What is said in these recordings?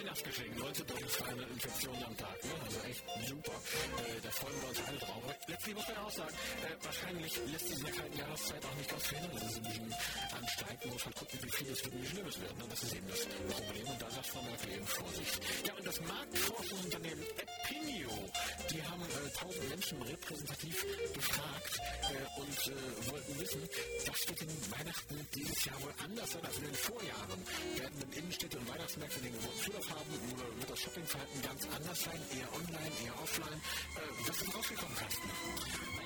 Weihnachtsgeschenk, 19.200 Infektionen am Tag. Ne? Also echt super. Äh, da freuen wir uns alle drauf. Letztlich muss man auch sagen, äh, wahrscheinlich lässt sich in der kalten Jahreszeit auch nicht ausfällen, dass es ein bisschen ansteigt. Man muss halt gucken, wie viel es wird und wie schlimm es wird. Ne? Das ist eben das Problem. Und da sagt Frau Merkel eben Vorsicht. Ja, und das Marktforschungsunternehmen Epinio, die haben äh, 1000 Menschen repräsentativ befragt äh, und äh, wollten wissen, was wird in Weihnachten dieses Jahr wohl anders sein als in den Vorjahren? Werden in Innenstädte und Weihnachtsmärkte den gewohnten Zulauf haben? Oder wird das Shoppingverhalten ganz anders sein? Eher online, eher offline? Äh, was ist rausgekommen, Carsten?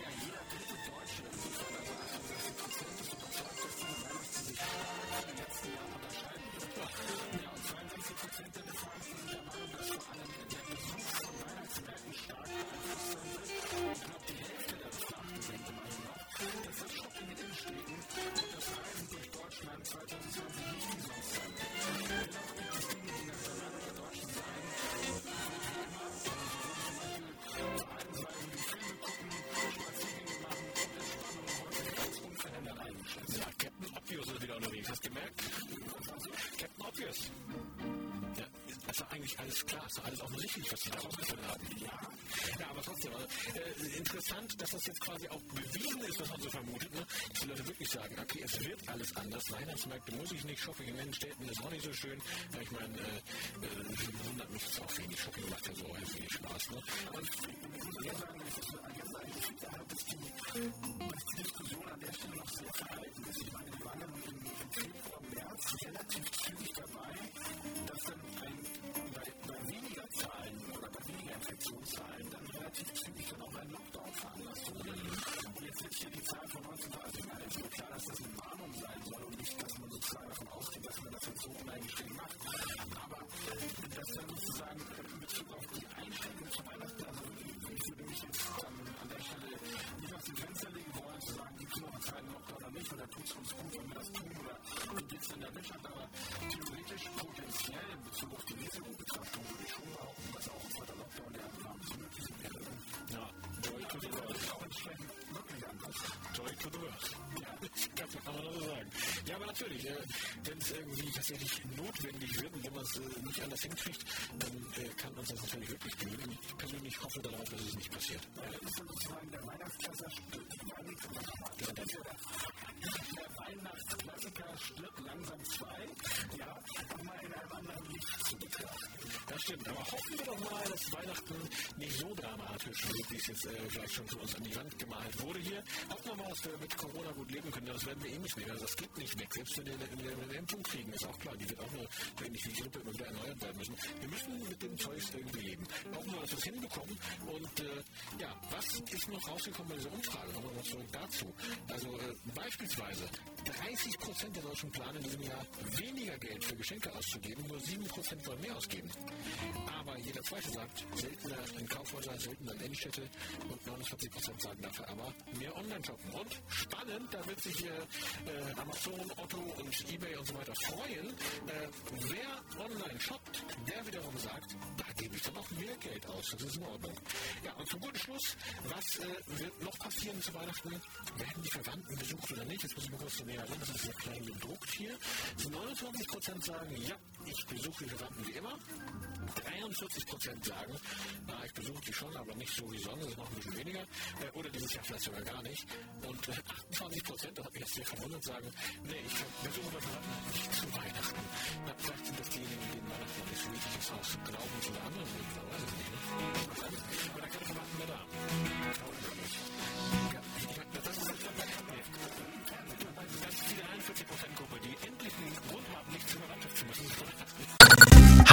Obvious. Ja, ist doch eigentlich alles klar, ist doch alles offensichtlich, was die da rausgefunden haben. Ja, ja aber trotzdem, also, äh, interessant, dass das jetzt quasi auch bewiesen ist, was man so vermutet, ne? dass die Leute wirklich sagen, okay, es wird alles anders. Weihnachtsmärkte muss ich nicht, Shopping in den Städten ist auch nicht so schön. Ja, ich meine, äh, äh, wundert mich jetzt auch wenig. Shopping macht ja so wenig Spaß. Ne? Und ich sagen, ist die, natürlich, äh, wenn es irgendwie tatsächlich notwendig wird und wenn man es äh, nicht anders hinkriegt, dann äh, kann uns das natürlich wirklich genügen. Ich persönlich hoffe darauf, dass es nicht passiert. Ja, das ist sozusagen der Weihnachtsklassiker stirbt langsam zwei. Ja, um mal in einem anderen Licht zu betrachten. Das stimmt, aber hoffen wir doch mal, dass Weihnachten dramatisch wie es jetzt äh, vielleicht schon für uns an die Wand gemalt wurde hier. Hoffen wir mal, dass wir mit Corona gut leben können. Das werden wir eh nicht mehr. Also das geht nicht weg. Selbst wenn wir eine, eine, Impfung kriegen, ist auch klar, die wird auch nur, ähnlich wie die Grippe, immer wieder erneuert werden müssen. Wir müssen mit dem Zeug irgendwie leben. Hoffen wir, dass wir es hinbekommen. Und äh, ja, was ist noch rausgekommen bei dieser Umfrage? Nochmal was zurück dazu. Also äh, beispielsweise 30 Prozent der Deutschen planen in diesem Jahr weniger Geld für Geschenke auszugeben, nur 7 Prozent wollen mehr ausgeben. Aber jeder Zweite sagt, seltener in Kaufhäusern, seltener in Innenstädte und 49 Prozent sagen dafür aber mehr Online-Shoppen. Und spannend, da wird sich hier äh, Amazon, Otto und Ebay und so weiter freuen. Äh, wer online shoppt, der wiederum sagt, da gebe ich dann auch mehr Geld aus. Das ist in Ordnung. Ja, und zum guten Schluss, was äh, wird noch passieren zu Weihnachten? Werden die Verwandten besucht oder nicht? Jetzt muss ich mal kurz näher ran, das ist sehr klein gedruckt hier. 29 Prozent sagen, ja, ich besuche die Verwandten wie immer. 43 Prozent sagen, na, ich besuche die schon, aber nicht so wie sonst, das noch ein bisschen weniger. Äh, oder dieses Jahr vielleicht sogar gar nicht. Und äh, 28 Prozent, das hat mich jetzt sehr verwundert, sagen, nee, ich besuche meine Verwandten nicht zu Weihnachten. Na, vielleicht sind das diejenigen, denen Weihnachten nicht so wichtig ist, aus Glauben zu einer anderen Gründen, weiß ich nicht.